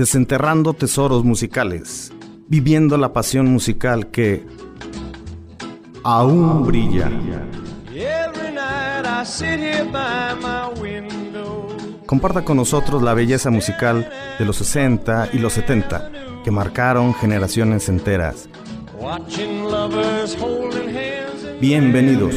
desenterrando tesoros musicales, viviendo la pasión musical que aún brilla. Comparta con nosotros la belleza musical de los 60 y los 70 que marcaron generaciones enteras. Bienvenidos.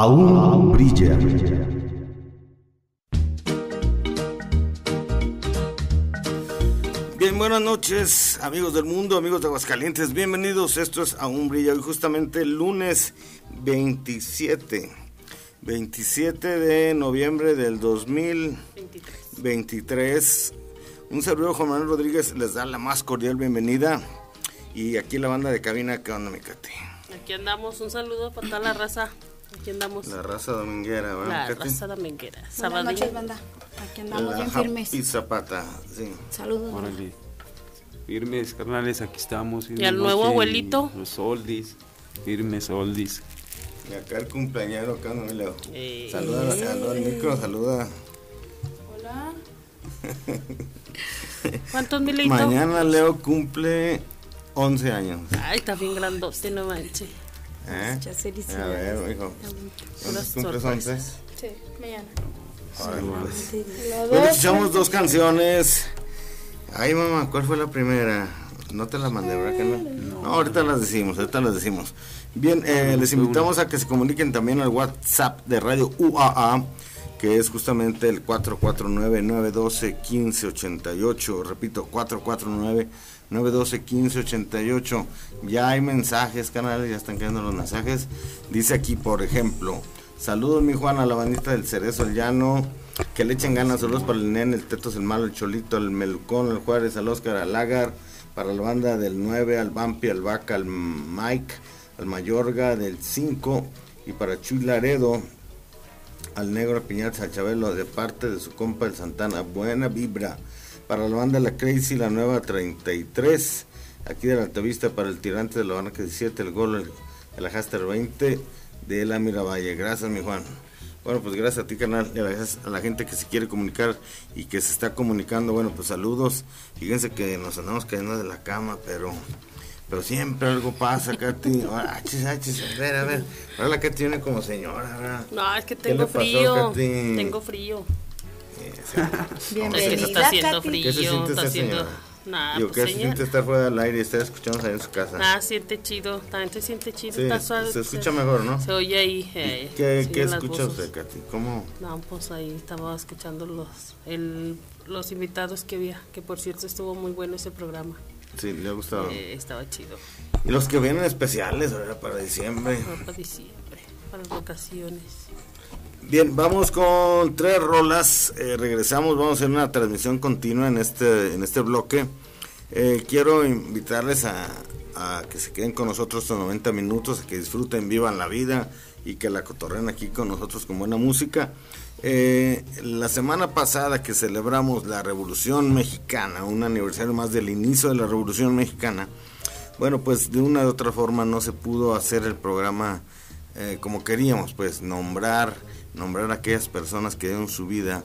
Aún brilla. Bien, buenas noches, amigos del mundo, amigos de Aguascalientes. Bienvenidos. Esto es Aún brilla. Hoy justamente lunes 27. 27 de noviembre del 2023. Un saludo, Juan Manuel Rodríguez les da la más cordial bienvenida. Y aquí la banda de cabina, ¿qué onda, mi Aquí andamos, un saludo para toda la raza Aquí andamos. La raza dominguera, ¿verdad? La raza dominguera. Buenas noches, banda. Aquí andamos bien firmes. Y Zapata, sí. Saludos. Órale. Firmes, carnales, aquí estamos. y al nuevo abuelito. Los oldies. Firmes oldies. Y acá el cumpleañero, acá no me leo. Eh. Saluda, saluda al micro, saluda. Hola. ¿Cuántos militos? Mañana Leo cumple 11 años. Ay, está bien grandote, no manches. ¿Eh? Muchas felicidades. A ver, hijo. ¿Cuántos cumples 11? Sí, mañana. Pues escuchamos dos canciones. Ay, mamá, ¿cuál fue la primera? No te la mandé, ¿verdad que no? No, ahorita las decimos, ahorita las decimos. Bien, eh, les invitamos a que se comuniquen también al WhatsApp de Radio UAA, que es justamente el 449-912-1588. Repito, 449 912-1588. Ya hay mensajes, canales, ya están quedando los mensajes. Dice aquí, por ejemplo, saludos mi Juan a la bandita del Cerezo, el Llano, que le echen ganas, saludos para el Nene, el Tetos, el Malo, el Cholito, el Melucón, el Juárez, al Oscar, al Agar, para la banda del 9, al Vampi, al Vaca, al Mike, al Mayorga, del 5, y para Chuy Laredo, al negro Piñata al Chabelo de parte de su compa el Santana. Buena vibra para la banda La Crazy, la nueva 33. Aquí de la Altavista para el tirante de la banda 17, el gol, el, el Ajaster 20 de la Miravalle. Gracias, mi Juan. Bueno, pues gracias a ti, canal, y gracias a la gente que se quiere comunicar y que se está comunicando. Bueno, pues saludos. Fíjense que nos andamos cayendo de la cama, pero pero siempre algo pasa, Katy. Achis, achis, a ver, a ver. Ahora la Katy viene como señora, ¿verdad? No, es que tengo frío. Tengo frío. Bienvenida, es que está haciendo Katy. frío. ¿Qué se siente está haciendo... señora? Nah, Digo, pues, ¿qué se siente estar fuera del aire y estar escuchando ahí en su casa? Ah, siente chido. También te siente chido. Sí, está suave. se escucha mejor, ¿no? Se oye ahí. eh, ¿Qué, qué escucha voces. usted, Katy? ¿Cómo? No, pues ahí estaba escuchando los, el, los invitados que había. Que por cierto estuvo muy bueno ese programa. Sí, le ha gustado. Eh, estaba chido. Y los que vienen especiales, ahora para diciembre. Para diciembre. Para las vacaciones. Bien, vamos con tres rolas. eh, regresamos, vamos a hacer una transmisión continua en este, en este bloque. Eh, quiero invitarles a, que se queden con nosotros estos 90 minutos, a que disfruten, vivan la vida y que la cotorren aquí con nosotros con buena música. Eh, la semana pasada que celebramos la Revolución Mexicana, un aniversario más del inicio de la Revolución Mexicana, bueno, pues de una u otra forma no se pudo hacer el programa como queríamos, pues nombrar, nombrar a aquellas personas que dieron su vida,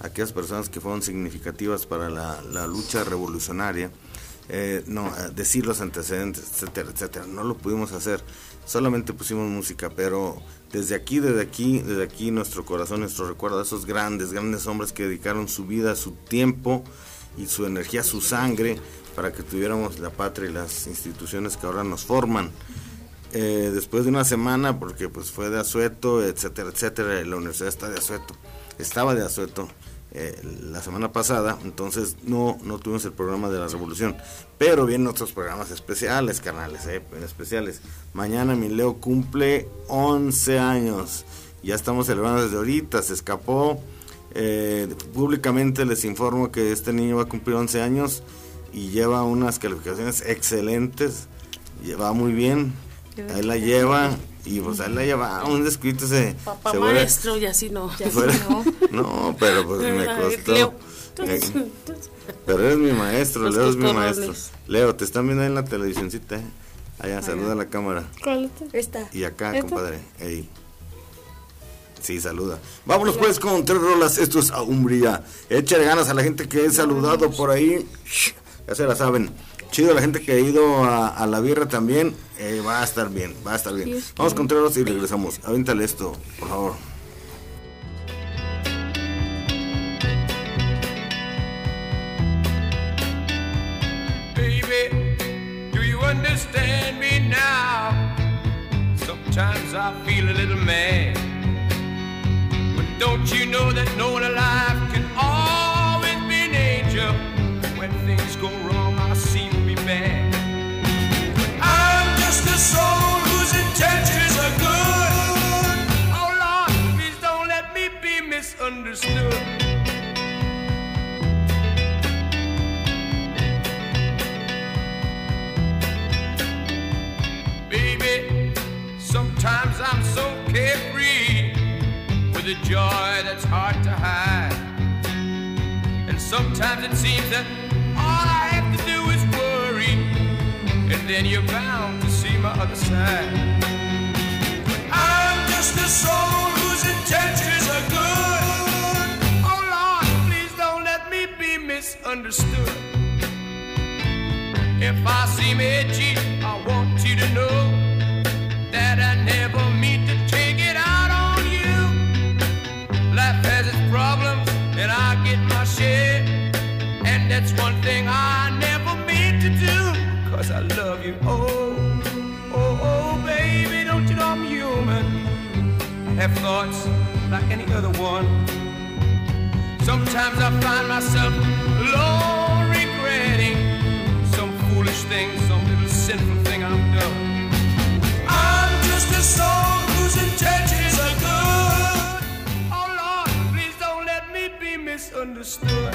aquellas personas que fueron significativas para la, lucha revolucionaria, eh, no, eh, decir los antecedentes, etcétera, etcétera. No lo pudimos hacer, solamente pusimos música, pero desde aquí, desde aquí, desde aquí nuestro corazón, nuestro recuerdo a esos grandes, grandes hombres que dedicaron su vida, su tiempo y su energía, su sangre para que tuviéramos la patria y las instituciones que ahora nos forman. Eh, después de una semana, porque pues fue de Azueto, etcétera, etcétera, la universidad está de Azueto, estaba de Azueto eh, la semana pasada, entonces no, no tuvimos el programa de la revolución, pero vienen otros programas especiales, carnales, eh, especiales. Mañana mi Leo cumple 11 años, ya estamos celebrando desde ahorita, se escapó, eh, públicamente les informo que este niño va a cumplir 11 años y lleva unas calificaciones excelentes, lleva muy bien, ahí la lleva y pues ahí la lleva un descuito se Papá se vuelve- maestro y así no. Ya fuera- no. no pero pues me costó Leo. Eh, pero eres mi maestro Los Leo es mi maestro Leo te están viendo ahí en la televisioncita eh? allá saluda a la cámara Esta. y acá ¿Esta? compadre Ey. Sí, saluda. Vámonos pues con tres rolas. Esto es a Umbría. Échale ganas a la gente que he saludado por ahí. Ya se la saben. Chido la gente que ha ido a, a la birra también. Eh, va a estar bien, va a estar bien. Dios Vamos con tres rolas y regresamos. Avéntale esto, por favor. Baby, do you understand me now? Sometimes I feel a little mad. But don't you know that no one alive can always be an angel? When things go wrong, But I'm just a soul whose intentions are good. Oh Lord, please don't let me be misunderstood. Baby, sometimes I'm so carefree with a joy that's hard to hide. And sometimes it seems that and then you're bound to see my other side. I'm just a soul whose intentions are good. Oh Lord, please don't let me be misunderstood. If I seem edgy, I want you to know that I never mean to take it out on you. Life has its problems, and I get my share. And that's one thing I cause I love you. Oh, oh, oh, baby, don't you know I'm human? I have thoughts like any other one. Sometimes I find myself alone regretting some foolish thing, some little sinful thing I've done. I'm just a soul whose intentions are good. Oh Lord, please don't let me be misunderstood.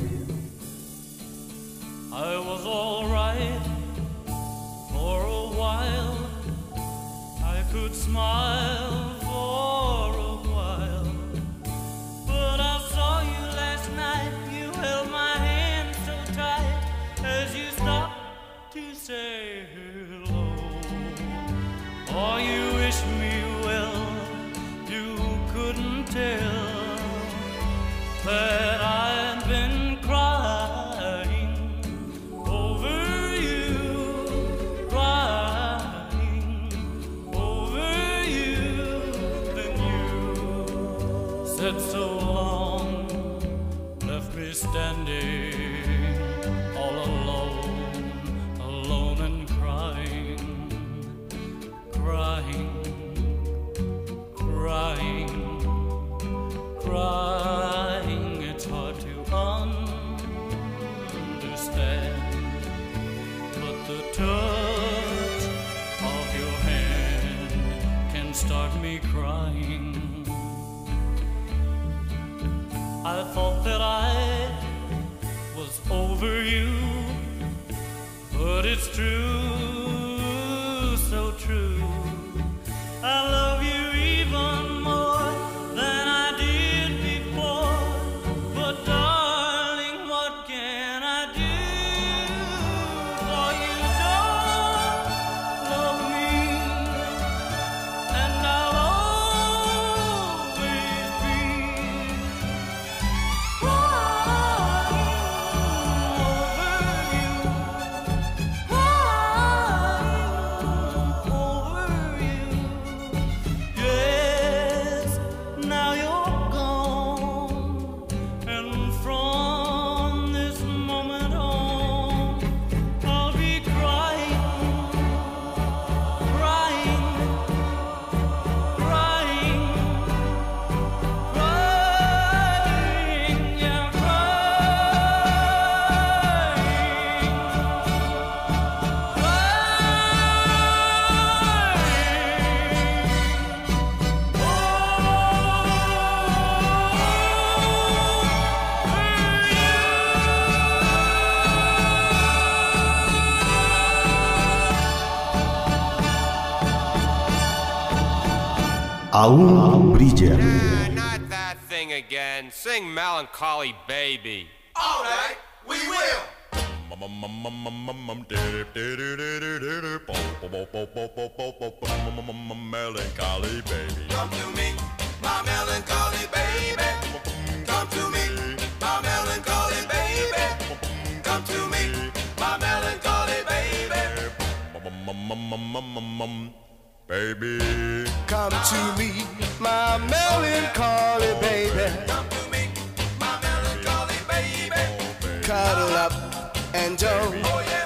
Raul Bridger. Nah, not that thing again. Sing Melancholy Baby. All right, we will. Melancholy baby. Come to me, my melancholy baby. Come to me, my melancholy baby. Come to me, my melancholy baby baby. Come to me, my melancholy baby. Come to me, my melancholy baby. Cuddle up and don't. Oh,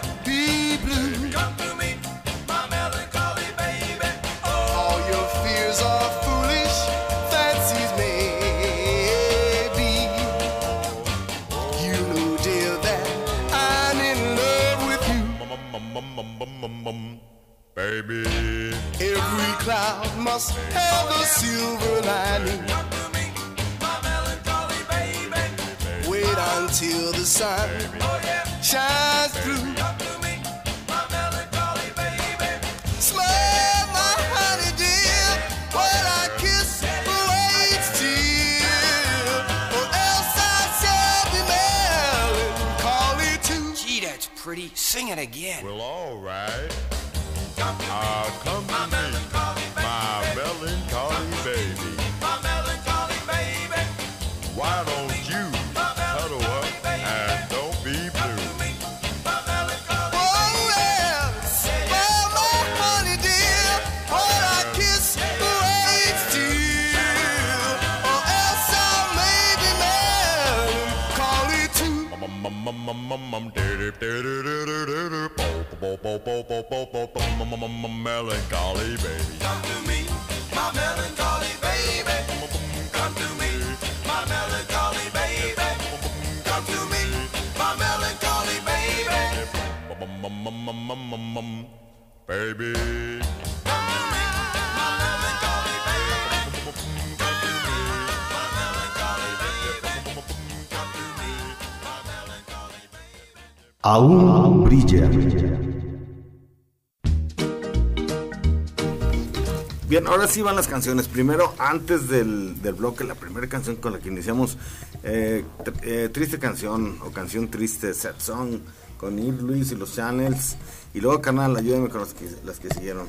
cloud must have a silver lining. Wait until the sun shines through. Smile, my honey dear, while I kiss away its tear. Or else I shall be melancholy too. Gee, that's pretty. Sing it again. Well, all right. I'll come to bo bo bo bo bo melancholy baby. Come to me, my melancholy baby. Come to me, my melancholy baby. Come to me, my melancholy baby. Baby. Aún brilla. Bien, ahora sí van las canciones. Primero, antes del, del bloque, la primera canción con la que iniciamos, eh, eh, Triste Canción o Canción Triste, Sad Song, con Ir Luis y los Channels. Y luego, canal, ayúdame con las que, las que siguieron.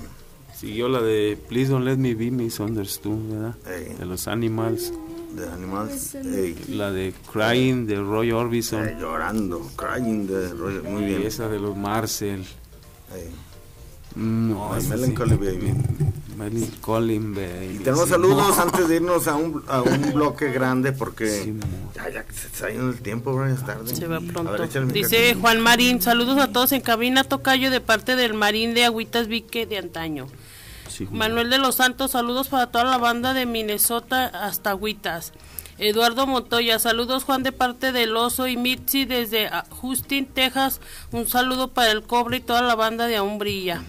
Siguió la de Please Don't Let Me Be Misunderstood, ¿verdad? Ey. De los Animals. De Animals. Ey, La de Crying de Roy Orbison. eh, llorando, crying de Roger. Muy bien. Y esa de los Marcel. Ey. Mm, No, esa sí. Melancholy Baby. Y tenemos sí. saludos antes de irnos a un, a un bloque grande porque Sí, ya, ya se está yendo el tiempo, bro, ya es tarde. Se va pronto. ver, Dice. Juan Marín, saludos a todos en cabina Tocayo de parte del Marín de Agüitas Vique de antaño. Sí. Manuel de los Santos, saludos para toda la banda de Minnesota hasta Agüitas. Eduardo Montoya, saludos Juan de parte del Oso y Mitzi desde ah, Houston, Texas. Un saludo para el Cobre y toda la banda de Aún Brilla.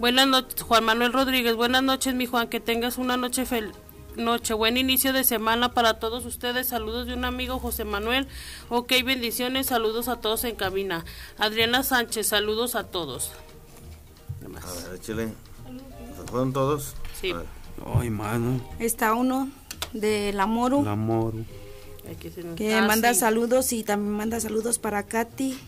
Buenas noches, Juan Manuel Rodríguez. Buenas noches, mi Juan. Que tengas una noche feliz. Noche, buen inicio de semana para todos ustedes. Saludos de un amigo José Manuel. Ok, bendiciones. Saludos a todos en cabina. Adriana Sánchez, saludos a todos. A ver, échale. ¿Se fueron todos? Sí. Ay, mano. Está uno de la Moro El amor. Hay que Ah, manda sí. saludos y también manda saludos para Katy.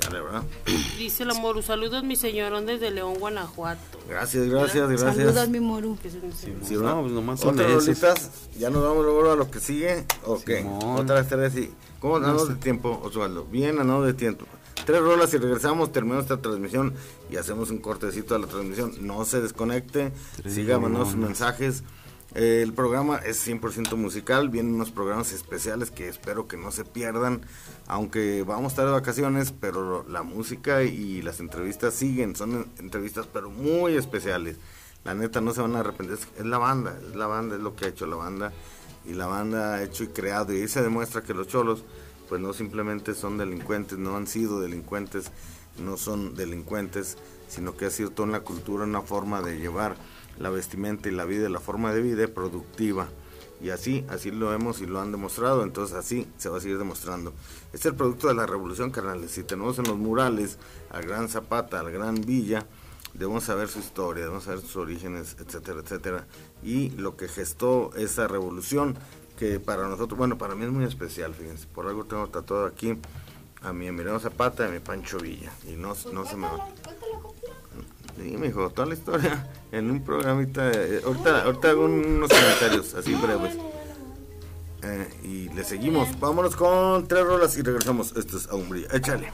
Sale, ¿verdad? Dice la Moru, saludos mi señorón desde León, Guanajuato. Gracias, gracias, gracias. Saludos, mi Moru. Que se Sí, ¿verdad? No, pues nomás son ¿Otras rolitas? ¿Ya nos vamos luego a lo que sigue? ¿O qué? Simón. Otra vez tres y... ¿Cómo andamos de tiempo, Osvaldo? Bien, andamos de tiempo. Tres rolas y regresamos, terminamos esta transmisión y hacemos un cortecito a la transmisión. No se desconecte, Tres siga mandando sus rolonas. mensajes. El programa es 100% musical, vienen unos programas especiales que espero que no se pierdan, aunque vamos a estar de vacaciones, pero la música y las entrevistas siguen, son entrevistas pero muy especiales. La neta no se van a arrepentir, es- la banda, es la banda, es lo que ha hecho la banda y la banda ha hecho y creado y se demuestra que los cholos pues no simplemente son delincuentes, no han sido delincuentes, no son delincuentes, sino que ha sido toda una cultura, una forma de llevar la vestimenta y la vida, la forma de vida productiva. Y así, así lo vemos y lo han demostrado, entonces así se va a seguir demostrando. Es el producto de la revolución, carnales. Si tenemos en los murales al gran Zapata, al gran Villa, debemos saber su historia, debemos saber sus orígenes, etcétera, etcétera. Y lo que gestó esa revolución, que para nosotros, bueno, para mí es muy especial, fíjense. Por algo tengo tatuado aquí a mi Emiliano Zapata y a mi Pancho Villa. Y no, no se me va. Sí, me dijo, toda la historia en un programita. eh, ahorita, ahorita hago unos comentarios así breves. Eh, y le seguimos. Vámonos con tres rolas y regresamos. Esto es Aún Brilla. Échale.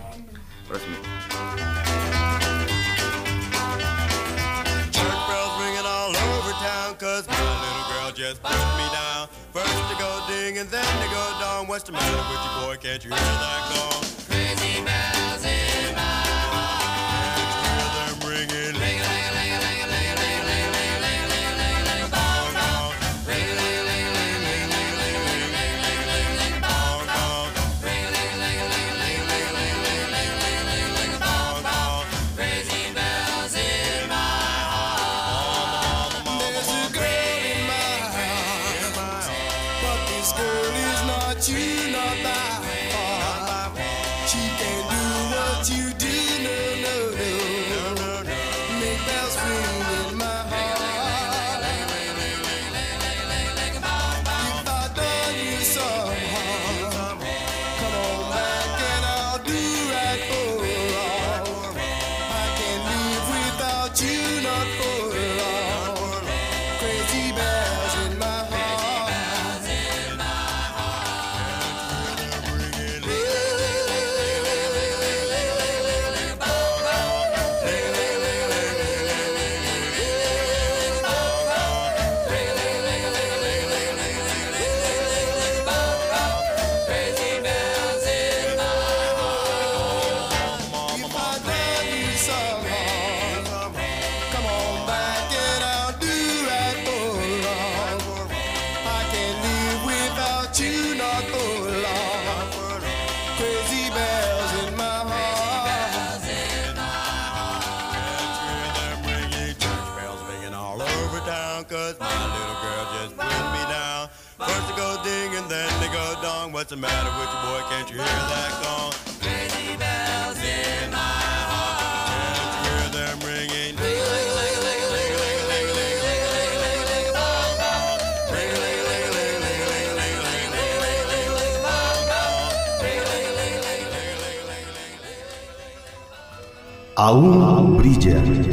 见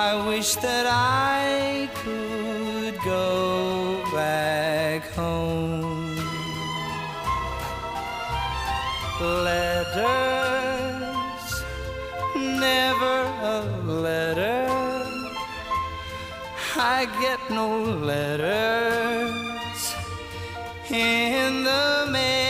I wish that I could go back home. Letters, never a letter. I get no letters in the mail.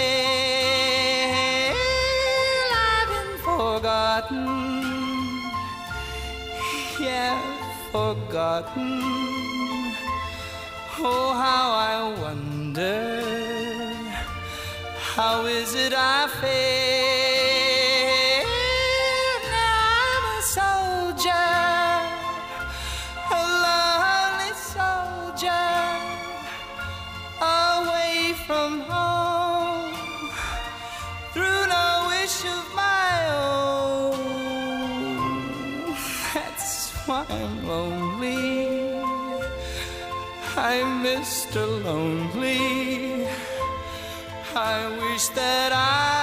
forgotten. Oh, how I wonder, how is it I fail? Mr. Lonely. I wish that I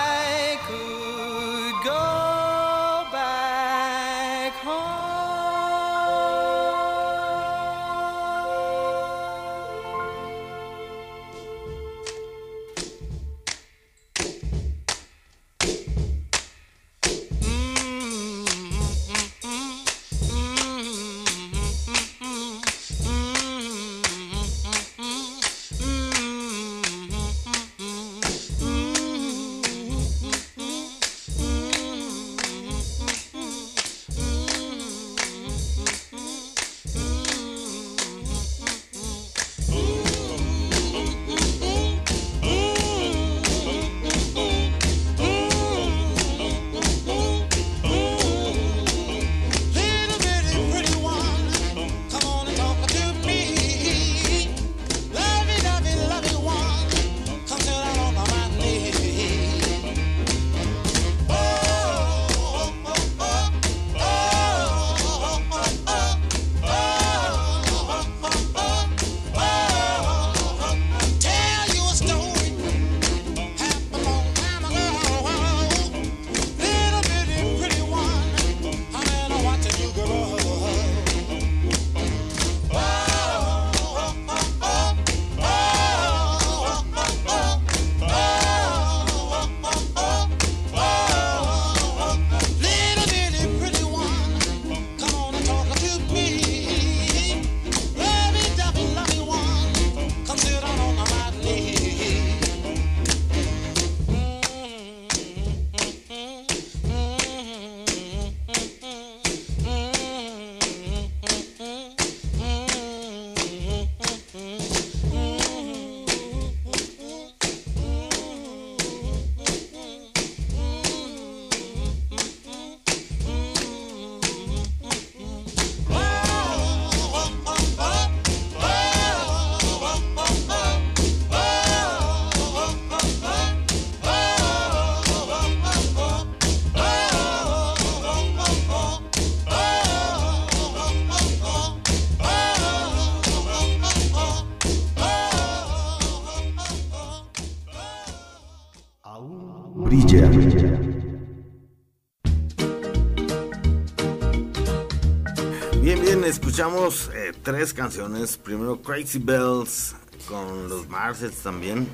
tres canciones. Primero Crazy Bells con los Marshalls también.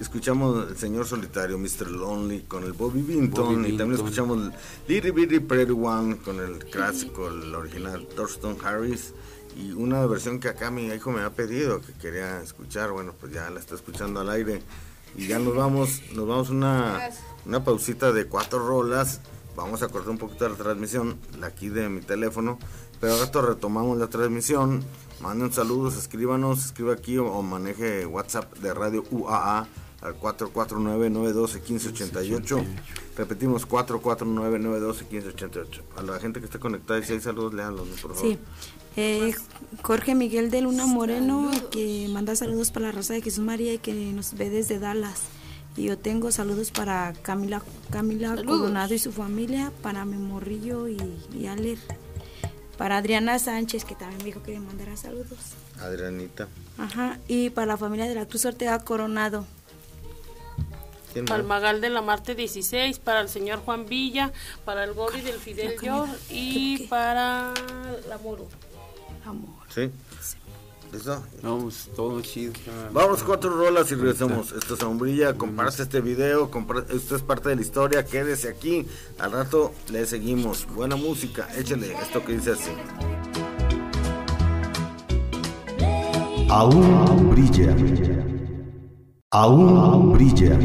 Escuchamos El Señor Solitario, Mr. Lonely con el Bobby Vinton. Bobby y también Vinton. escuchamos Little Bitty Pretty One con el clásico, el original Thurston Harris. Y una versión que acá mi hijo me ha pedido, que quería escuchar. Bueno, pues ya la está escuchando al aire. Y ya nos vamos, nos vamos una, una pausita de cuatro rolas. Vamos a cortar un poquito la transmisión, la aquí de mi teléfono. Pero al rato retomamos la transmisión. Manden saludos, escríbanos, escriba aquí o, o maneje WhatsApp de Radio UAA al 449-912-1588. Repetimos, 449-912-1588. A la gente que está conectada, si hay saludos, léanlos, por favor. Sí. Eh, Jorge Miguel de Luna Moreno, que manda saludos para la Rosa de Jesús María y que nos ve desde Dallas. Y yo tengo saludos para Camila, Camila. Coronado y su familia, para mi morrillo y, y Aler. Para Adriana Sánchez, que también me dijo que le mandara saludos. Adrianita. Ajá. Y para la familia de la Cruz Ortega Coronado. ¿Quién más? Palmagal de la Marte 16, para el señor Juan Villa, para el Gobi del Fidel Yor y para la Moro. Amor. ¿Sí? ¿Listo? Vamos, todo chido. Vamos cuatro rolas y regresamos. Esto es Sombrilla, comparte este video, compar- esto es parte de la historia, quédese aquí. Al rato le seguimos. Buena música, échale esto que dice así. Aún brilla. Aún brilla.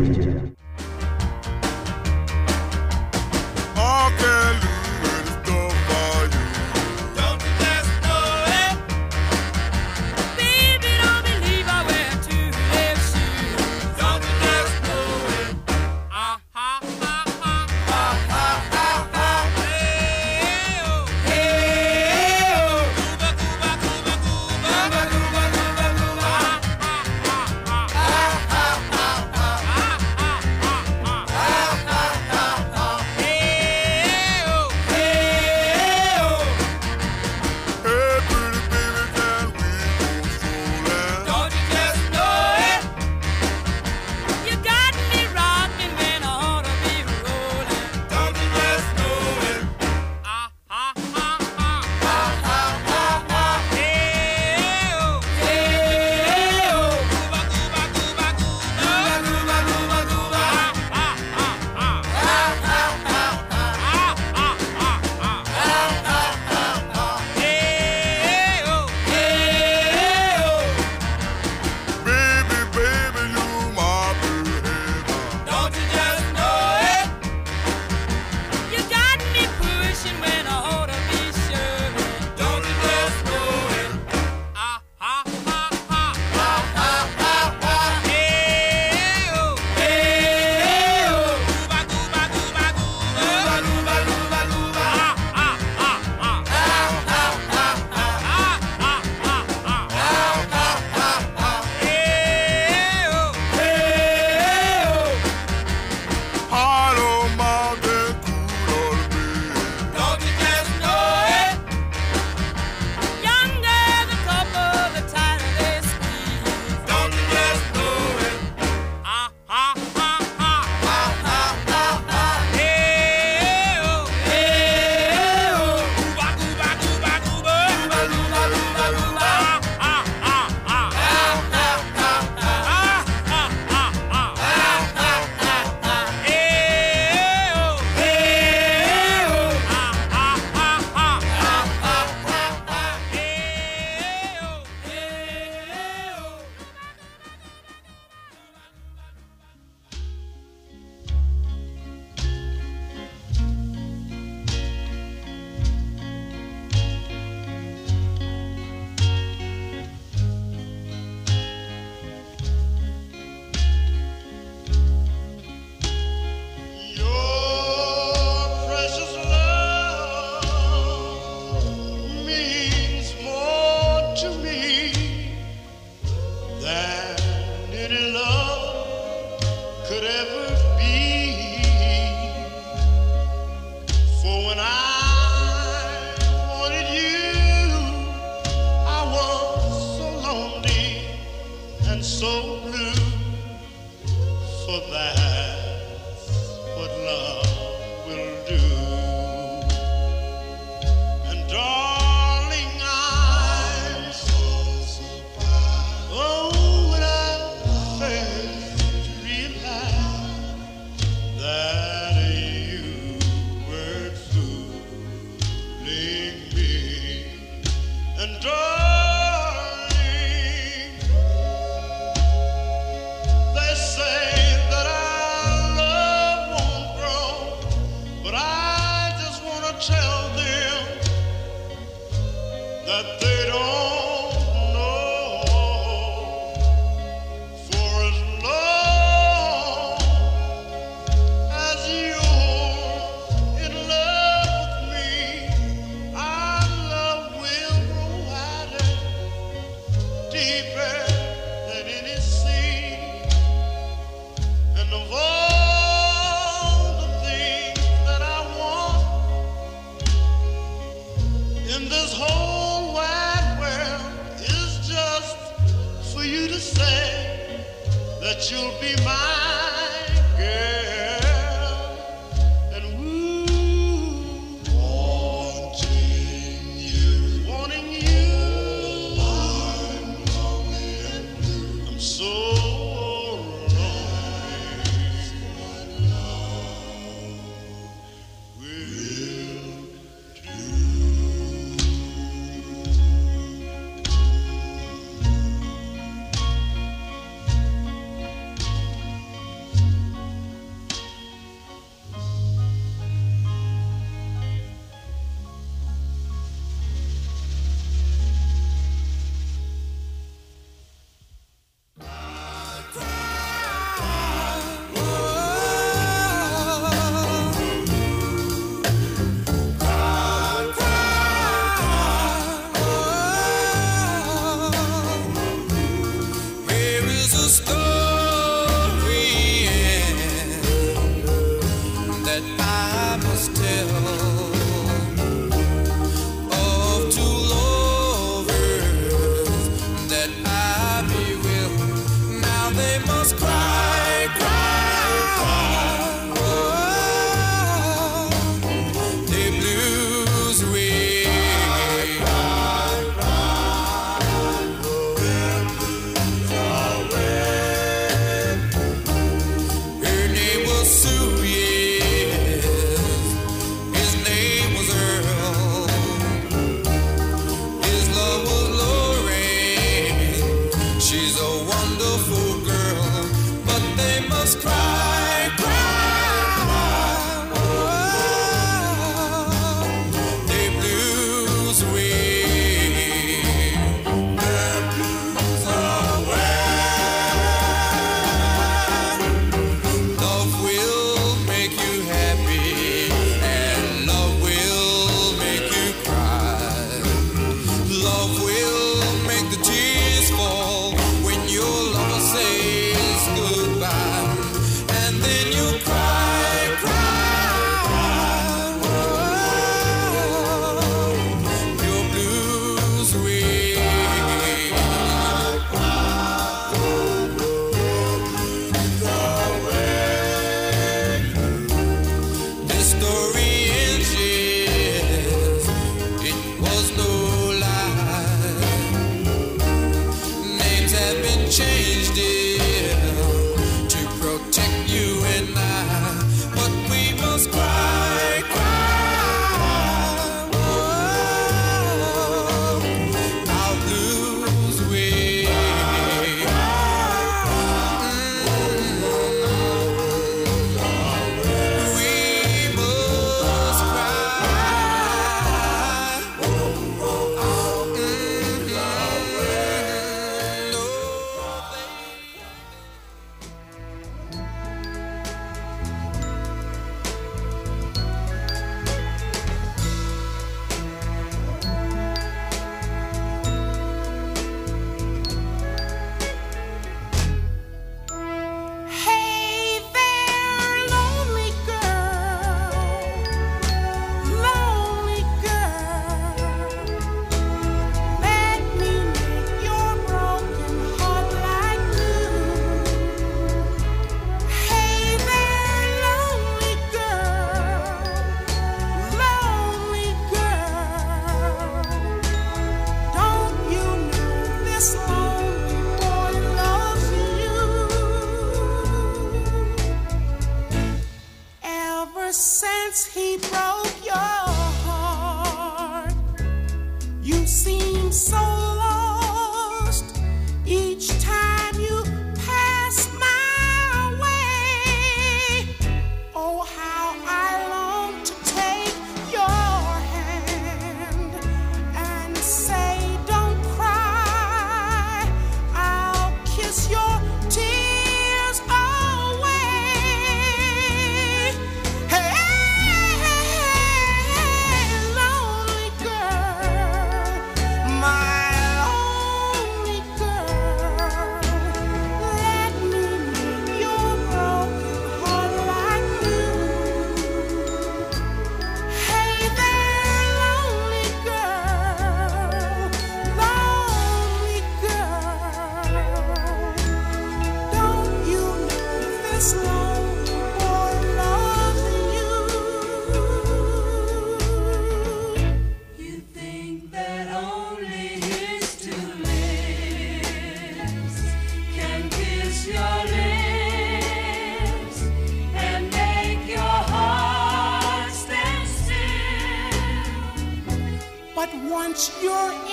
It's your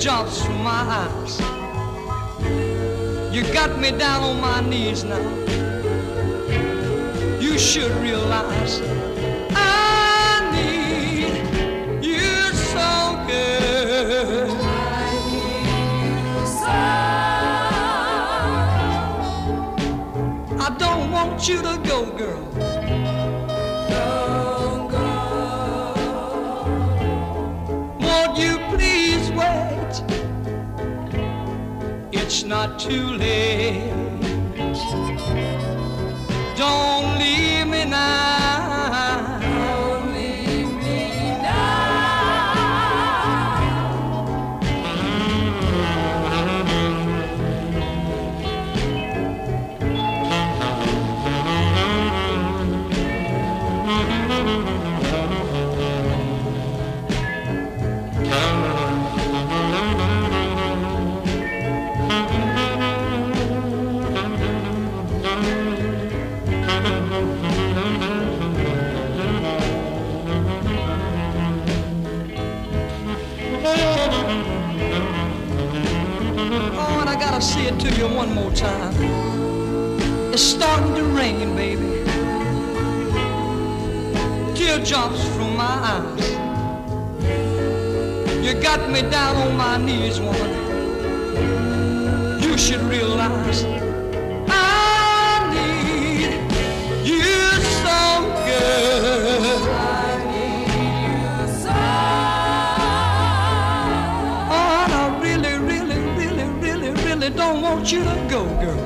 drops from my eyes. You got me down on my knees now. You should realize I need you so good. I need you so. I don't want you to go, girl. not too late. Don't leave me now. one more time. It's starting to rain, baby. Teardrops from my eyes. You got me down on my knees, woman. want you to go, girl.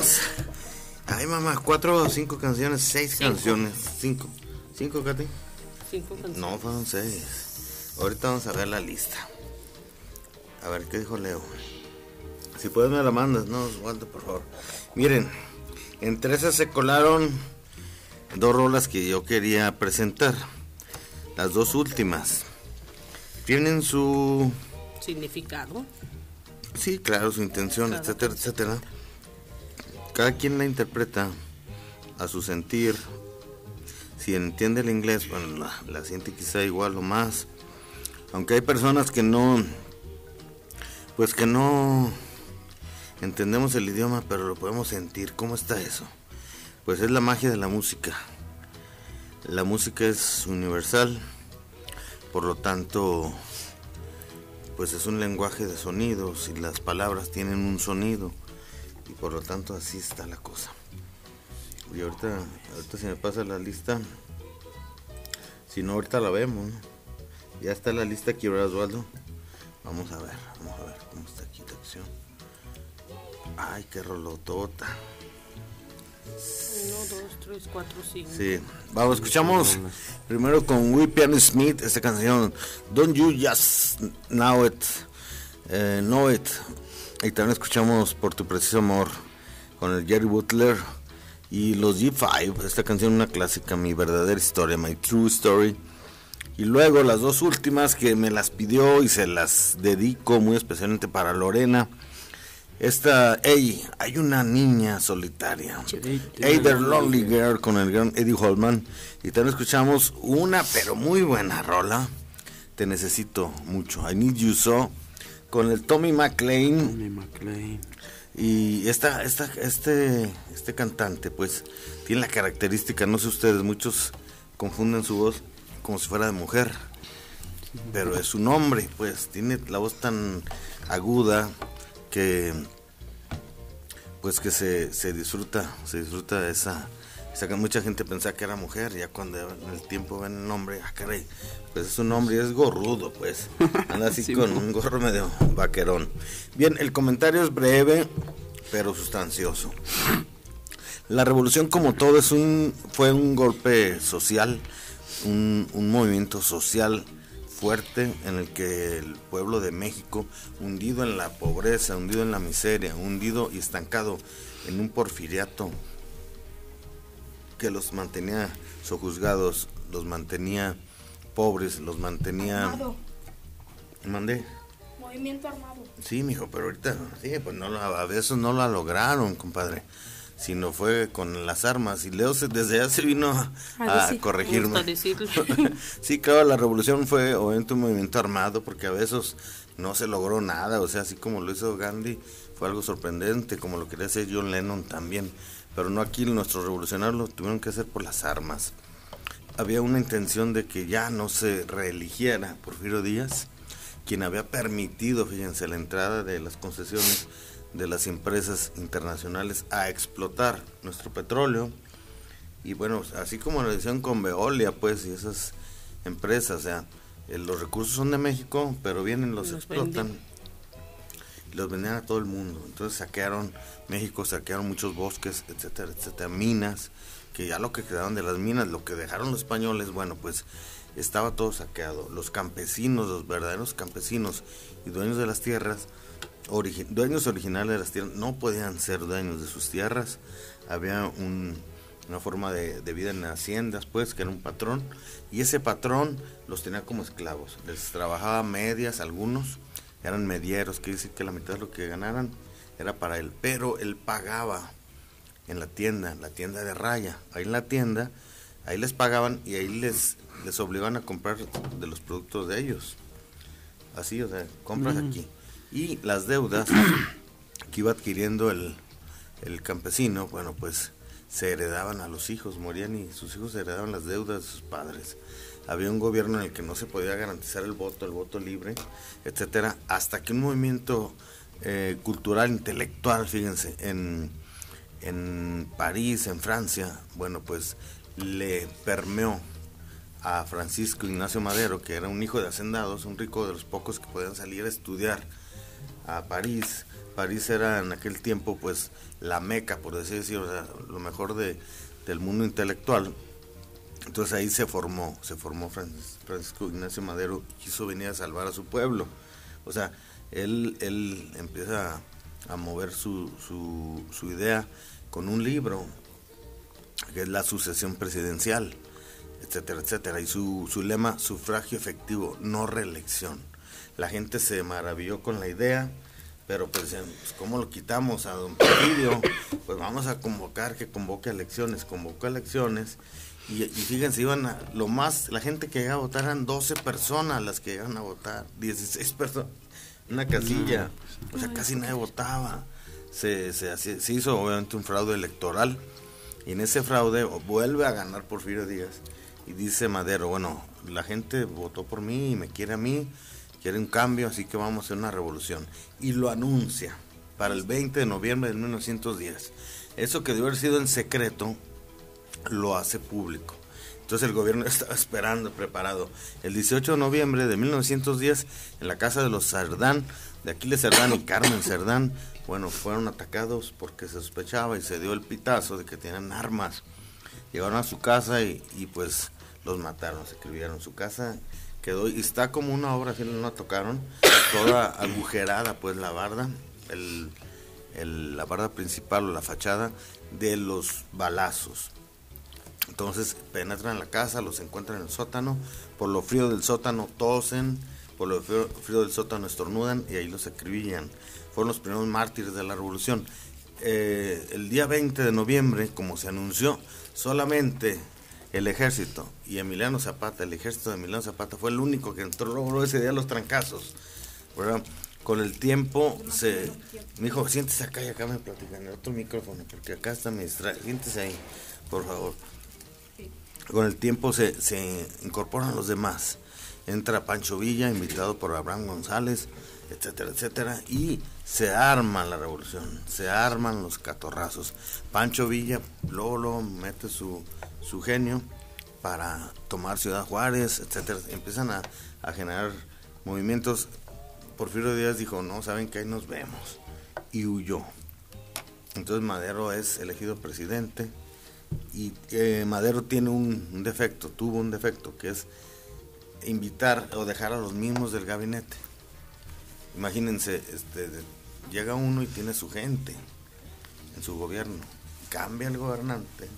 Escuchamos. Ay, mamá, cuatro o cinco canciones, seis Cinco. canciones. Cinco. ¿Cinco, Katy? Cinco canciones. No, fueron seis. Ahorita vamos a ver la lista. A ver, ¿qué dijo Leo? Si puedes me la mandas, no, Osvaldo, por favor. Miren, entre esas se colaron dos rolas que yo quería presentar. Las dos últimas. Tienen su... Significado. Sí, claro, su intención, Cada etcétera, etcétera. Cada quien la interpreta a su sentir. Si entiende el inglés, bueno, la, siente quizá igual o más. Aunque hay personas que no, pues que no entendemos el idioma, pero lo podemos sentir. ¿Cómo está eso? Pues es la magia de la música. La música es universal, por lo tanto, pues es un lenguaje de sonidos y las palabras tienen un sonido y por lo tanto así está la cosa. Y ahorita, ahorita se me pasa la lista, si no ahorita la vemos, ¿no? ya está la lista aquí, ¿verdad Osvaldo? Vamos a ver, vamos a ver cómo está aquí la acción. Ay, qué rolotota. Uno, dos, tres, cuatro, cinco. Sí, vamos, escuchamos primero con Will Piano Smith esta canción Don't You Just Know It, eh, Know It. Y también escuchamos Por Tu Preciso Amor con el Jerry Butler y los G5, esta canción una clásica, mi verdadera historia, My True Story. Y luego las dos últimas que me las pidió y se las dedico muy especialmente para Lorena. Esta, hey, hay una niña solitaria. Hey there, Lonely Girl con el gran Eddie Holman. Y también escuchamos una, pero muy buena rola. Te necesito mucho. I Need You So con el Tommy McLean. Tommy McLean. Y esta, esta, este, este cantante, pues, tiene la característica, no sé ustedes, muchos confunden su voz como si fuera de mujer, pero es un hombre, pues, tiene la voz tan aguda que, pues, que se, se disfruta, se disfruta de esa, esa que mucha gente pensaba que era mujer, ya cuando en el tiempo ven el nombre, ah, caray, pues es un hombre y es gorrudo, pues, anda así Sí, con un gorro medio vaquerón. Bien, el comentario es breve, pero sustancioso. La revolución como todo es un, fue un golpe social, un, un movimiento social fuerte en el que el pueblo de México, hundido en la pobreza, hundido en la miseria, hundido y estancado en un porfiriato que los mantenía sojuzgados, los mantenía pobres, los mantenía... Armado. Mandé. Movimiento armado. Sí, mijo, pero ahorita, sí, pues no, lo- a veces no la lograron, compadre. Sino fue con las armas. Y Leo se- desde allá se vino a, A decir- corregirme. sí, claro, la revolución fue obviamente un movimiento armado porque a veces no se logró nada. O sea, así como lo hizo Gandhi, fue algo sorprendente, como lo quería hacer John Lennon también. Pero no aquí, nuestros revolucionarios lo tuvieron que hacer por las armas. Había una intención de que ya no se reeligiera Porfirio Díaz, quien había permitido, fíjense, la entrada de las concesiones de las empresas internacionales a explotar nuestro petróleo. Y bueno, así como lo decían con Veolia, pues, y esas empresas, o sea, eh, los recursos son de México, pero vienen, los, Los explotan venden. Los vendían a todo el mundo. Entonces saquearon México, saquearon muchos bosques, etcétera, etcétera, minas, que ya lo que quedaron de las minas, lo que dejaron los españoles, bueno, pues estaba todo saqueado. Los campesinos, los verdaderos campesinos y dueños de las tierras, dueños originales de las tierras, no podían ser dueños de sus tierras. Había un- una forma de, de vida en haciendas, pues, que era un patrón, y ese patrón los tenía como esclavos. Les trabajaba medias, algunos eran medieros, quiere decir que la mitad de lo que ganaran era para él, pero él pagaba en la tienda, la tienda de raya. Ahí en la tienda, ahí les pagaban y ahí les, les obligaban a comprar de los productos de ellos. Así, o sea, compras Mm. aquí. Y las deudas que iba adquiriendo el, el campesino, bueno, pues se heredaban a los hijos, morían y sus hijos heredaban las deudas de sus padres. Había un gobierno en el que no se podía garantizar el voto, el voto libre, etcétera, hasta que un movimiento eh, cultural, intelectual, fíjense, en, en París, en Francia, bueno, pues le permeó a Francisco Ignacio Madero, que era un hijo de hacendados, un rico de los pocos que podían salir a estudiar a París. París era en aquel tiempo pues la meca, por decir así, o sea, lo mejor de, del mundo intelectual. Entonces ahí se formó, se formó Francis- Francisco Ignacio Madero, quiso venir a salvar a su pueblo. O sea, él, él empieza a mover su, su, idea con un libro, que es la sucesión presidencial, etcétera, etcétera. Y su, su lema, sufragio efectivo, no reelección. La gente se maravilló con la idea, pero pues, pues, ¿cómo lo quitamos a don Porfirio? Pues vamos a convocar, que convoque elecciones. Convocó elecciones y, y fíjense, iban a, lo más, la gente que llegaba a votar eran 12 personas las que llegaban a votar, 16 personas, una casilla, o sea, casi nadie votaba. Se, se, hacía- se hizo obviamente un fraude electoral y en ese fraude vuelve a ganar Porfirio Díaz y dice Madero, bueno, la gente votó por mí y me quiere a mí, quiere un cambio, así que vamos a hacer una revolución. Y lo anuncia para el 20 de noviembre de 1910. Eso que debió haber sido en secreto, lo hace público. Entonces el gobierno estaba esperando, preparado. El 18 de noviembre de 1910, en la casa de los Cerdán, de Aquiles Cerdán y Carmen Cerdán, bueno, fueron atacados porque se sospechaba y se dio el pitazo de que tenían armas. Llegaron a su casa y, pues los mataron, se escribieron. Su casa quedó y está como una obra, así no la tocaron, toda agujerada, pues la barda, la barda principal o la fachada de los balazos. Entonces penetran en la casa, los encuentran en el sótano, por lo frío del sótano tosen, por lo frío, frío del sótano estornudan y ahí los acribillan. Fueron los primeros mártires de la revolución. Eh, el día 20 de noviembre, como se anunció, solamente el ejército y Emiliano Zapata, el ejército de Emiliano Zapata, fue el único que entró logró ese día los trancazos. ¿verdad? Con el tiempo se... Me dijo, siéntese acá y acá me platican en otro micrófono, porque acá está mi distra... Siéntese ahí, por favor. Con el tiempo se, se incorporan los demás. Entra Pancho Villa, invitado por Abraham González, etcétera, etcétera, y se arma la revolución, se arman los catorrazos. Pancho Villa luego mete su, su genio para tomar Ciudad Juárez, etcétera. Empiezan a, a generar movimientos. Porfirio Díaz dijo, no, saben que ahí nos vemos. Y huyó. Entonces Madero es elegido presidente y eh, Madero tiene un, un defecto, tuvo un defecto, que es invitar o dejar a los mismos del gabinete. Imagínense, este, de- llega uno y tiene su gente en su gobierno, cambia el gobernante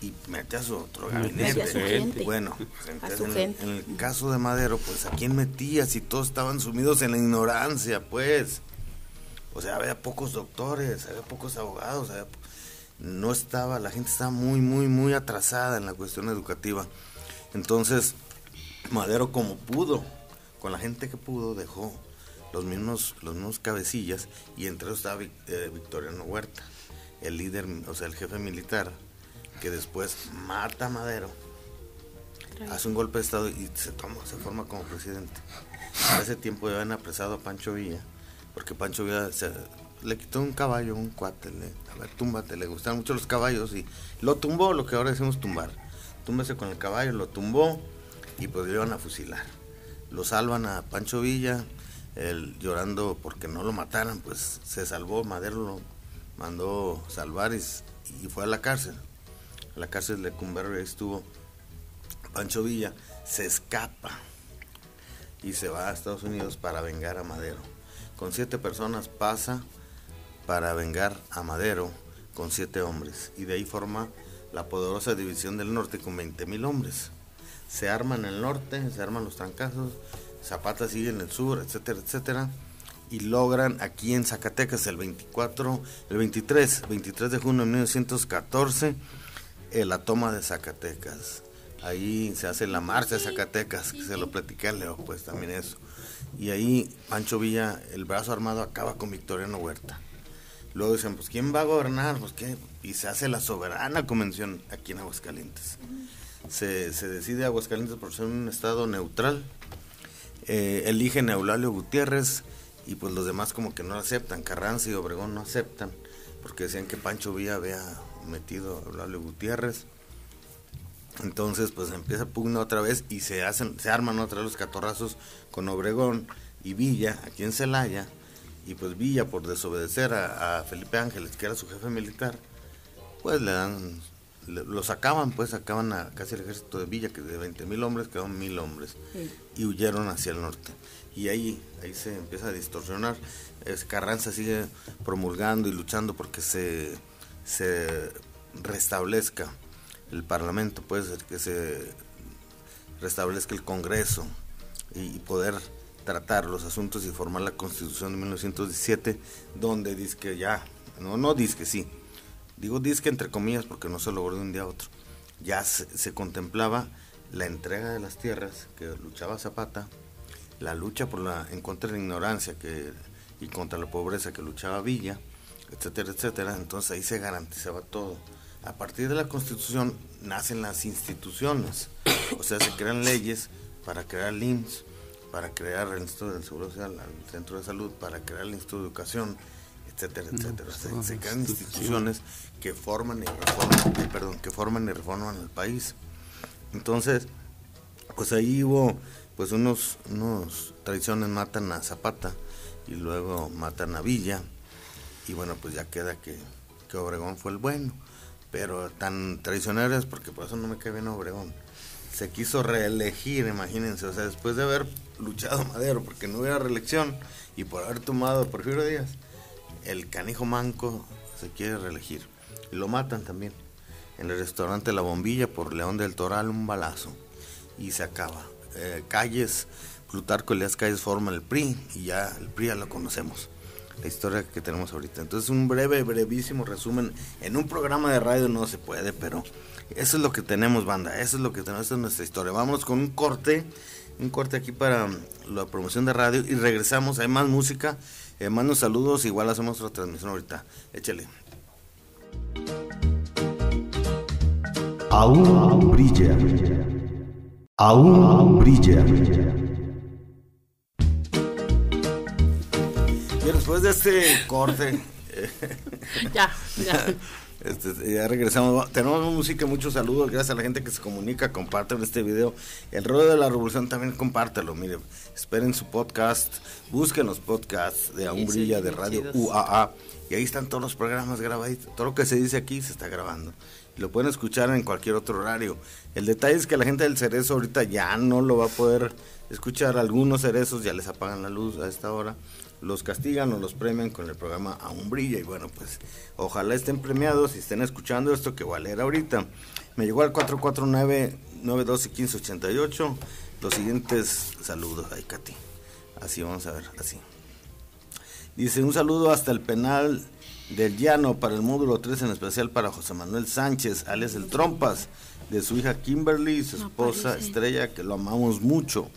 y mete a su otro Mete gabinete. a su gente. Bueno, A entonces, su en, gente. en el caso de Madero, pues a quién metía si todos estaban sumidos en la ignorancia, pues. O sea, había pocos doctores, había pocos abogados, había po- no estaba, la gente estaba muy, muy, muy atrasada en la cuestión educativa. Entonces, Madero como pudo, con la gente que pudo, dejó los mismos, los mismos cabecillas y entre ellos estaba eh, Victoriano Huerta, el líder, o sea, el jefe militar, que después mata a Madero, hace un golpe de estado y se toma, se forma como presidente. A ese tiempo ya habían apresado a Pancho Villa, porque Pancho Villa se- le quitó un caballo, un cuate, a ver, túmbate, le gustaban mucho los caballos y lo tumbó, lo que ahora decimos tumbar. Túmbese con el caballo, lo tumbó y pues lo iban a fusilar. Lo salvan a Pancho Villa, él llorando porque no lo mataran, pues se salvó, Madero lo mandó salvar y, fue a la cárcel. La cárcel de Cumberry ahí estuvo Pancho Villa, se escapa y se va a Estados Unidos para vengar a Madero. Con siete personas pasa para vengar a Madero con siete hombres y de ahí forma la poderosa división del norte con 20 mil hombres. Se arman en el norte, se arman los trancazos, Zapata sigue en el sur, etcétera, etcétera, y logran aquí en Zacatecas el 24, el 23, 23 de junio de 1914, eh, la toma de Zacatecas. Ahí se hace la marcha de Zacatecas, que se lo platicé a Leo, pues también eso. Y ahí Pancho Villa, el brazo armado, acaba con Victoriano Huerta. Luego dicen, pues ¿quién va a gobernar? Pues qué, y se hace la soberana convención aquí en Aguascalientes. Se, decide Aguascalientes por ser un estado neutral. Eh, eligen a Eulalio Gutiérrez y pues los demás como que no aceptan. Carranza y Obregón no aceptan porque decían que Pancho Villa había metido a Eulalio Gutiérrez. Entonces pues empieza pugna otra vez y se hacen, se arman otra vez los catorrazos con Obregón y Villa aquí en Celaya y pues Villa por desobedecer a, a Felipe Ángeles, que era su jefe militar, pues le dan, le- lo sacaban, pues sacaban a casi el ejército de Villa, que de 20 mil hombres quedaron mil hombres, y huyeron hacia el norte. Y ahí, ahí se empieza a distorsionar. Es, Carranza sigue promulgando y luchando porque se, se restablezca el Parlamento, pues que se restablezca el Congreso y, y poder tratar los asuntos y formar la Constitución de 1917, donde dice que ya, no, no dice que sí, digo dice que entre comillas porque no se logró de un día a otro, ya se, contemplaba la entrega de las tierras que luchaba Zapata, la lucha por la en contra de la ignorancia que y contra la pobreza que luchaba Villa, etcétera, etcétera. Entonces ahí se garantizaba todo. A partir de la Constitución nacen las instituciones, o sea, se crean leyes para crear el para crear el Instituto del Seguro Social, el Centro de Salud, para crear el Instituto de Educación, etcétera, etcétera. pues, Se- todas se, crean instituciones. que forman y reforman, eh, perdón, que forman y reforman el país. Entonces, pues ahí hubo pues unos, unos tradiciones matan a Zapata y luego matan a Villa y bueno pues ya queda que, que Obregón fue el bueno pero tan traicioneras porque por eso no me cae bien Obregón se quiso reelegir imagínense o sea después de haber luchado Madero porque no hubiera reelección y por haber tomado a Porfirio Díaz el canijo manco se quiere reelegir y lo matan también en el restaurante La Bombilla por León del Toral un balazo y se acaba. Eh, calles, Plutarco Elías Calles forma el PRI y ya el PRI ya lo conocemos. La historia que tenemos ahorita. Entonces un breve, brevísimo resumen. En un programa de radio no se puede, pero eso es lo que tenemos, banda. Eso es lo que tenemos, esa es nuestra historia. Vamos con un corte, un corte aquí para la promoción de radio y regresamos. Hay más música, eh, mando saludos, igual hacemos otra transmisión ahorita. Échale. Aún brilla. Aún brilla. Y después de este corte, Ya, ya. este, ya regresamos. Tenemos música, muchos saludos. Gracias a la gente que se comunica. Comparten este video. El rollo de la revolución también compártelo. Mire, esperen su podcast. Busquen los podcasts de Aún Brilla, de Radio. UAA. Y ahí están todos los programas grabaditos. Todo lo que se dice aquí se está grabando. Lo pueden escuchar en cualquier otro horario. El detalle es que la gente del Cerezo ahorita ya no lo va a poder escuchar. Algunos cerezos ya les apagan la luz a esta hora. Los castigan o los premian con el programa Aún Brilla. Y bueno, pues ojalá estén premiados y estén escuchando esto que va a leer ahorita. Me llegó al 449-912-1588. Los siguientes saludos. Ay, Katy. Así vamos a ver, así. Dice un saludo hasta el penal del Llano para el módulo 3, en especial para José Manuel Sánchez, alias el Trompas, de su hija Kimberly y su esposa. Estrella, que lo amamos mucho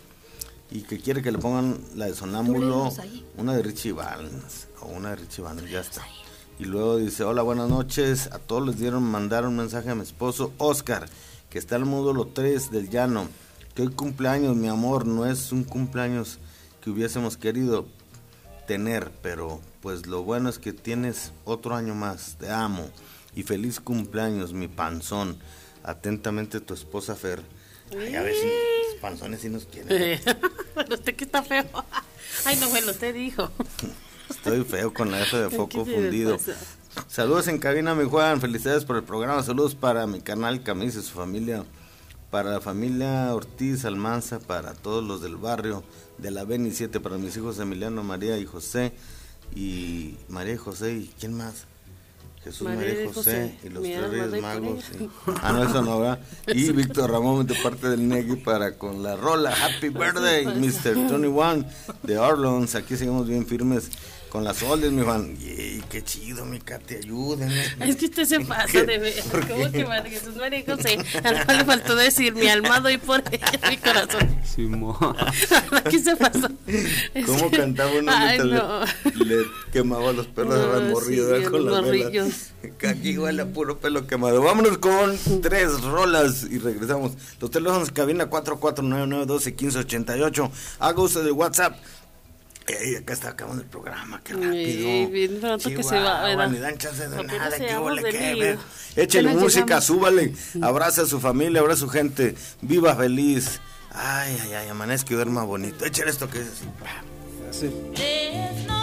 y que quiere que le pongan la de Sonámbulo, una de Richie Valens, o una de Richie Valens, ya está. Y luego dice, hola, buenas noches, a todos les dieron mandar un mensaje a mi esposo Oscar, que está en el módulo 3 del Llano, que hoy cumpleaños, mi amor, no es un cumpleaños que hubiésemos querido, tener, pero pues lo bueno es que tienes otro año más. Te amo y feliz cumpleaños, mi panzón. Atentamente tu esposa Fer. Ay, a ver si los panzones sí nos quieren. bueno, usted que está feo. Ay, no, bueno, usted dijo. Estoy feo con la F de foco ¿Qué se le fundido. Saludos en cabina, mi Juan. Felicidades por el programa. Saludos para mi canal Camis y su familia. Para la familia Ortiz Almanza, para todos los del barrio de la Beni 7, para mis hijos Emiliano, María y José. Y María y José, ¿y quién más? Jesús, María María, José, José. y los tres Reyes Magos. Ah, no, eso no, ¿verdad? Y Víctor Ramón de parte del Negui para con la rola Happy Birthday, Mr. Tony One de Orleans. Aquí seguimos bien firmes con las oldes, mi Juan. Y qué chido, mi Katy, ayúdenme. Es que usted se pasa de ver. ¿Cómo que María Jesús María y José? Al cual le faltó decir mi alma doy por ella, mi corazón. Simón. Aquí se pasó. ¿Cómo cantaba uno Ay, no. le, le quemaba los pelos No, al morrillo sí, con los morrillos. Aquí huele a puro pelo quemado. Vámonos con tres rolas y regresamos. Los teléfonos cabina 4499121588. Haga uso de WhatsApp. Ey, acá está acabando el programa, qué rápido. Ey, bien pronto que se va. Ni dan chance de nada, lío. ver. Échale Apenas música, llegamos. súbale. Abraza a su familia, abraza a su gente. Viva feliz. Ay, ay, ay, amanezca y duerma bonito. Échale esto que es así. There's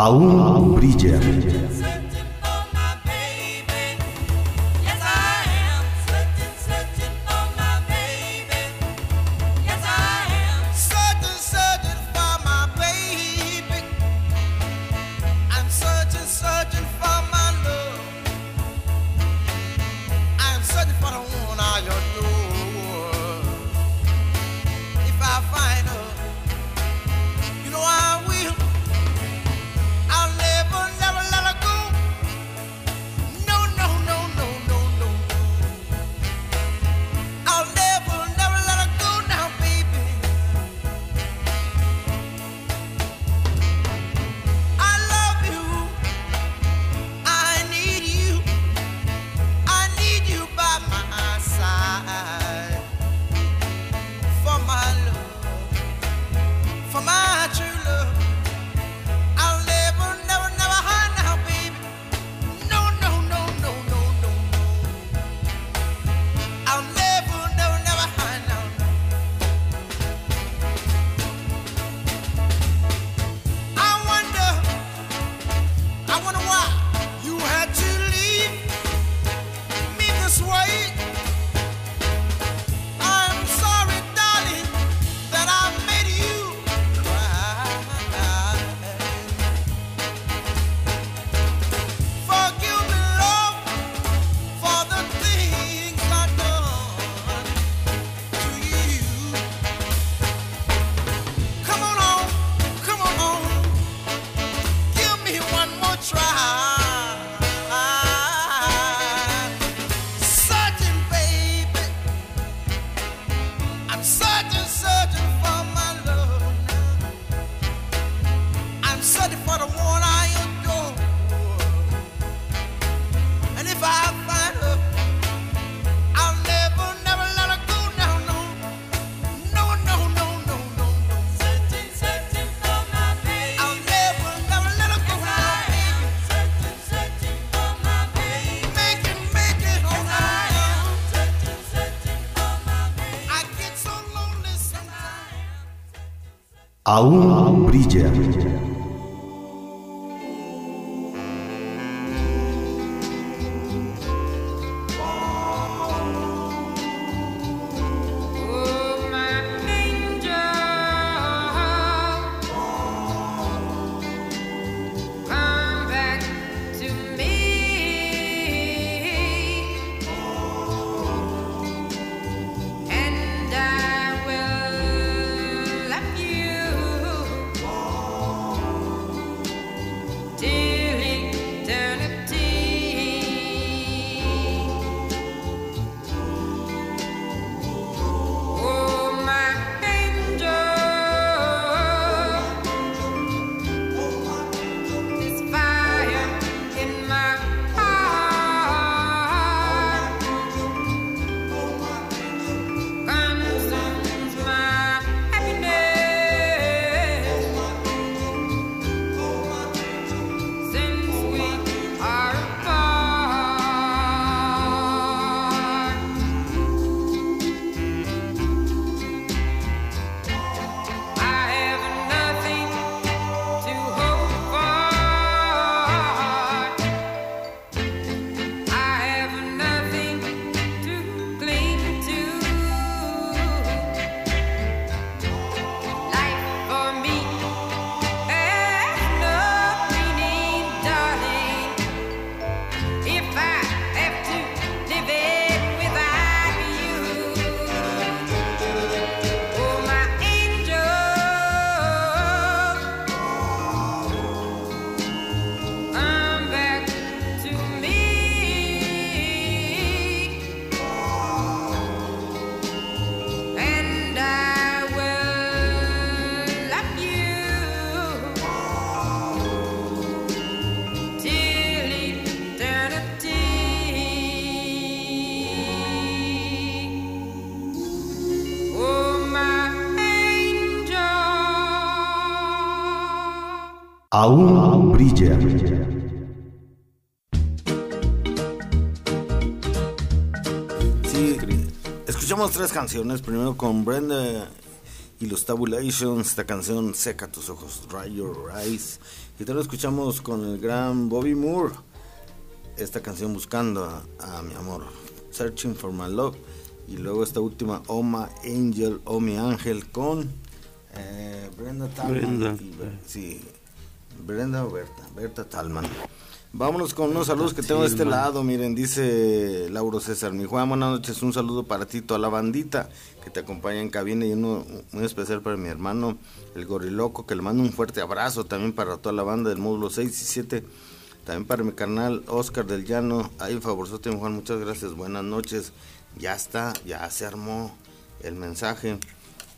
Aún brilla. Aún brilla. Sí, escuchamos tres canciones. Primero con Brenda y los Tabulations, esta canción Seca tus ojos, Dry Your Eyes. Y lo escuchamos con el gran Bobby Moore, esta canción Buscando a, a mi amor, Searching for My Love. Y luego esta última, Oh My Angel, Oh Mi Ángel, con eh, Brenda. Brenda. y sí, Brenda o Berta, Berta Talman. Vámonos con unos saludos que tengo de este lado. Miren, dice Lauro César. Mi Juan, buenas noches. Un saludo para ti, toda la bandita que te acompaña en cabina. Y uno muy especial para mi hermano, el goriloco, que le mando un fuerte abrazo también para toda la banda del módulo 6 y 7. También para mi carnal Oscar del Llano. Un favorzote, mi Juan. Muchas gracias. Buenas noches. Ya está, ya se armó el mensaje.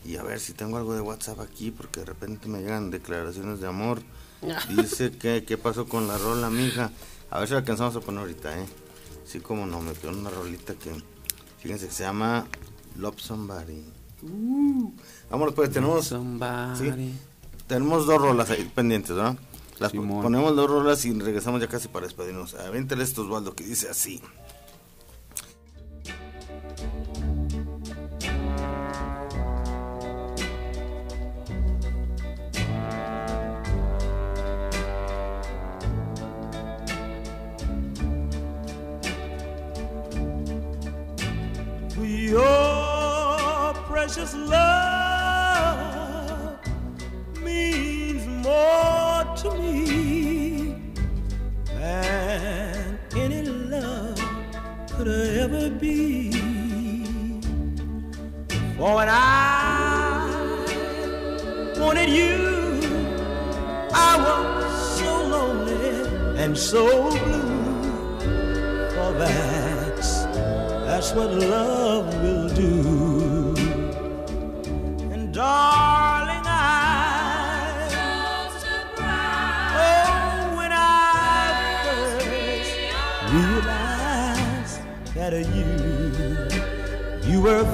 Y a ver si tengo algo de WhatsApp aquí, porque de repente me llegan declaraciones de amor. Dice que qué pasó con la rola, mija. A ver si la alcanzamos a poner ahorita, ¿eh? Sí, como no, me quedó una rolita que, fíjense que se llama Love Somebody. Uh, vámonos, pues tenemos. sí, tenemos dos rolas ahí pendientes, ¿verdad? Las Simón. ponemos dos rolas y regresamos ya casi para despedirnos. Avéntale esto, Osvaldo, que dice así. Precious love means more to me than any love could ever be. For when I wanted you, I was so lonely and so blue. For that's that's what love will do. Darling, I oh when I first realized that you you were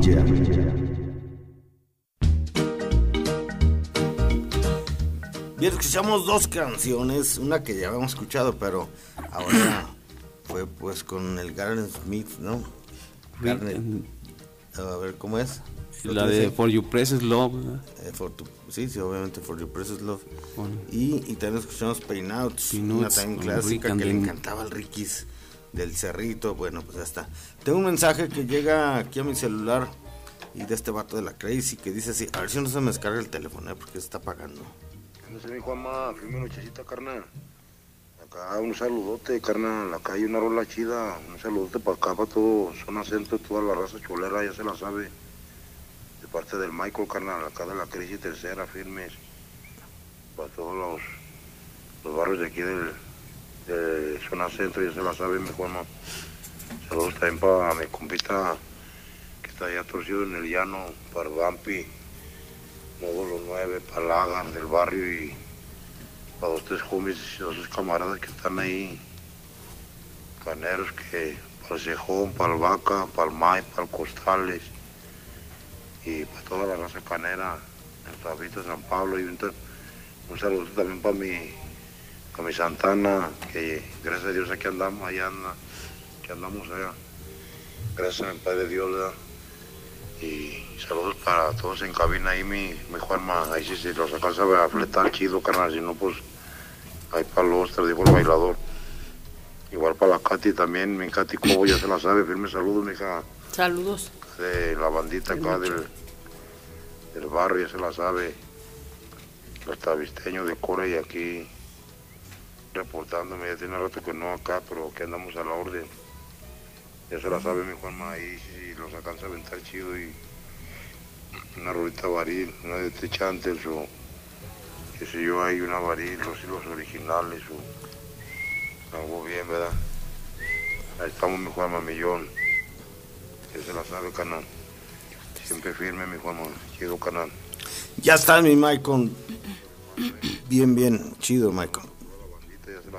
Brilla. Bien, escuchamos dos canciones, una que ya habíamos escuchado, pero ahora fue pues con el Garnet Smith, ¿no? Garnet. A ver, ¿cómo es? La de For You Precious Love. Eh, for tu- sí, sí, obviamente, For Your Precious Love. Bueno. Y, y también escuchamos Painouts, Painouts, una también con clásica Rick que le encantaba al Rikis del Cerrito. Bueno, pues ya está. Tengo un mensaje que llega aquí a mi celular y de este vato de la Crazy que dice así: A ver si no se me descarga el teléfono, eh, porque se está apagando. No sé, mi Juanma, firme nochecita, carnal. Acá un saludote, carnal. Acá hay una rola chida. Un saludote para acá, para todo zona centro, toda la raza cholera, ya se la sabe. De parte del Michael, carnal, acá de la crisis tercera, firmes. Para todos los, los barrios de aquí del, de zona centro, ya se la sabe, mi Juanma. Saludos también para mi compita que está allá torcido en el llano, para Vampi módulo 9, para Lagar del barrio y para dos, tres homies y dos tres camaradas que están ahí, caneros que para el Cejón, para el Vaca, para el May, para el Costales y para toda la raza canera, en Tabita, San Pablo y un, un saludo también para mi, para mi Santana, que gracias a Dios aquí andamos, allá anda, que andamos allá, gracias al Padre Dios, ¿verdad? Y saludos para todos en cabina ahí, mi, mi Juanma. Ahí sí se los alcanza a fletar chido, carnal. Si no, pues ahí para los te dijo el bailador. Igual para la Katy también, mi Katy Cobo ya se la sabe. Firme saludos, mija. Saludos. De la bandita acá del, del barrio, ya se la sabe. Los tabisteños de Cora y aquí reportándome. Ya tiene rato que no acá, pero que andamos a la orden. Ya se la sabe mi Juanma ahí, si los alcanza a aventar chido y una rolita varil, una de Techantes o qué sé yo, hay una varil, los hilos originales o algo bien, ¿verdad? Ahí estamos mi Juanma Millón, ya se la sabe canal, siempre firme mi Juanma, chido canal. Ya está mi Michael. Bien, bien, chido, Michael.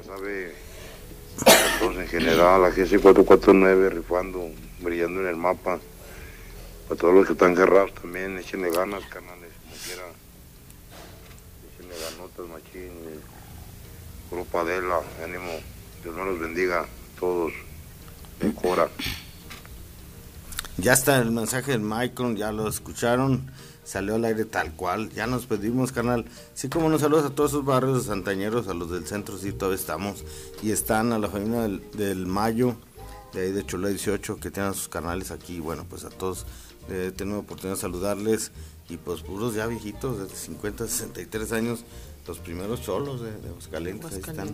Sabe todos en general, la GC 449 rifando, brillando en el mapa. Para todos los que están cerrados también, échenle ganas, canales, como quiera. Échenle ganotas, machín. Grupo Adela, ánimo. Dios me los bendiga a todos. De Cora. Ya está el mensaje del Michael, ya lo escucharon. Salió al aire tal cual. Ya nos pedimos, canal. Sí, como nos saludos a todos esos barrios santañeros, a los del centro, sí, todavía estamos. Y están a la familia del, Mayo, de ahí de Chula 18, que tienen sus canales aquí. Bueno, pues a todos he tenido oportunidad de saludarles. Y pues puros ya viejitos, de 50, 63 años, los primeros cholos de, de Aguascalientes, ahí están.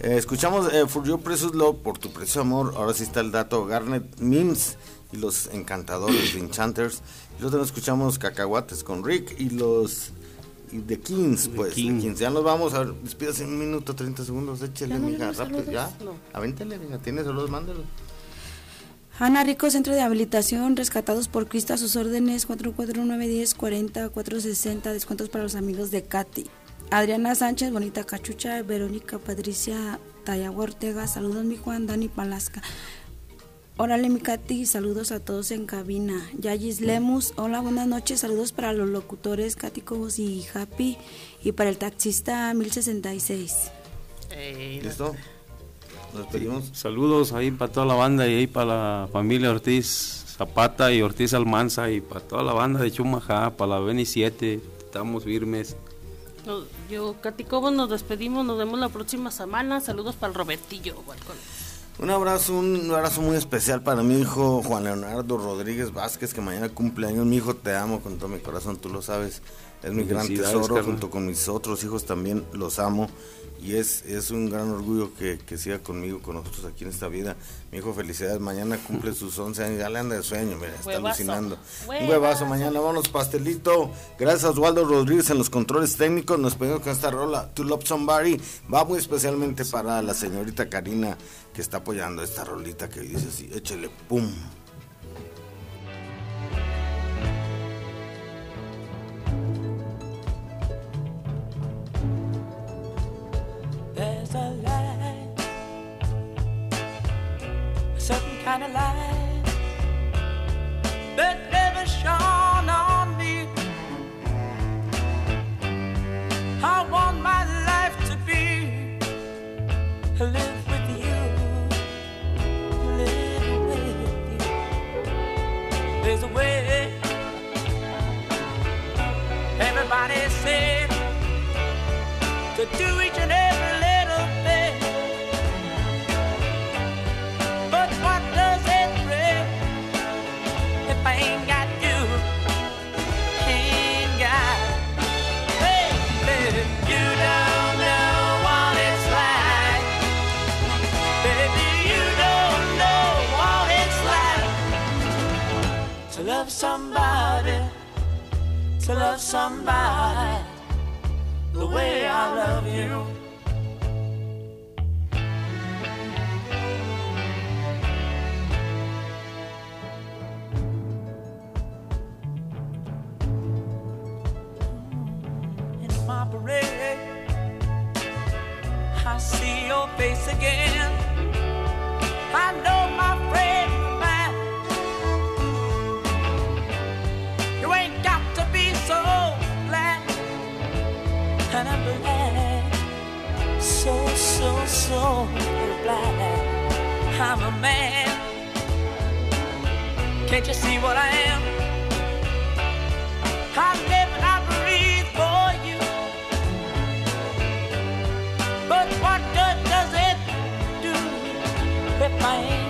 Eh, escuchamos eh, For Your Precious Love, por tu precio amor. Ahora sí está el dato Garnet Mims y los encantadores de Enchanters. Y luego también escuchamos Cacahuates con Rick y los y The Kings, pues. The Kings. Ya nos vamos, a ver, despídase en un minuto, 30 segundos, échale, ¿Ya no mija, rápido, ya. No. Venga, tiene saludos, mándalo. Ana Rico, Centro de Habilitación, rescatados por Cristo a sus órdenes, 44910 40 460, descuentos para los amigos de Katy. Adriana Sánchez, Bonita Cachucha, Verónica Patricia Tayagua Ortega, saludos mi Juan, Dani Palasca. Órale mi Katy, saludos a todos en cabina. Yayis Lemus, hola, buenas noches, saludos para los locutores Katy Cobos y Happy y para el taxista 1066. ¿Listo? Nos despedimos. Saludos ahí para toda la banda y ahí para la familia Ortiz Zapata y Ortiz Almanza y para toda la banda de Chumajá, para la Beni 7. Estamos firmes. No, yo, Katy Cobos, nos despedimos. Nos vemos la próxima semana. Saludos para el Robertillo. balcón. Un abrazo, un abrazo muy especial para mi hijo Juan Leonardo Rodríguez Vázquez, que mañana cumple años. Mi hijo, te amo con todo mi corazón, tú lo sabes. Es mi gran tesoro, junto con mis otros hijos también los amo. Y es, es un gran orgullo que, que siga conmigo, con nosotros aquí en esta vida. Mi hijo, felicidades. Mañana cumple sus 11 años, ya le anda de sueño, mira, está Huevazo. alucinando. Un Huevazo. mañana, vámonos, pastelito. Gracias a Osvaldo Rodríguez en los controles técnicos. Nos pedimos con esta rola, To Love Somebody. Va muy especialmente para la señorita Karina, que está apoyando esta rolita que dice así, échele, pum. kind of light that never shone on me. I want my life to be live. there's a way. Everybody said to do each and every somebody, to love somebody the way I love you. In my parade, I see your face again. So, so glad I'm a man. Can't you see what I am? I live and I breathe for you. But what good does it do if I ain't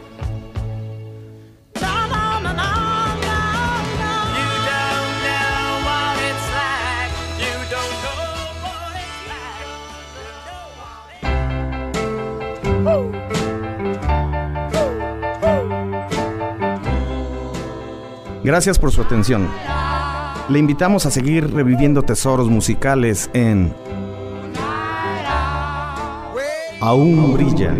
Gracias por su atención. Le invitamos a seguir reviviendo tesoros musicales en Aún brilla.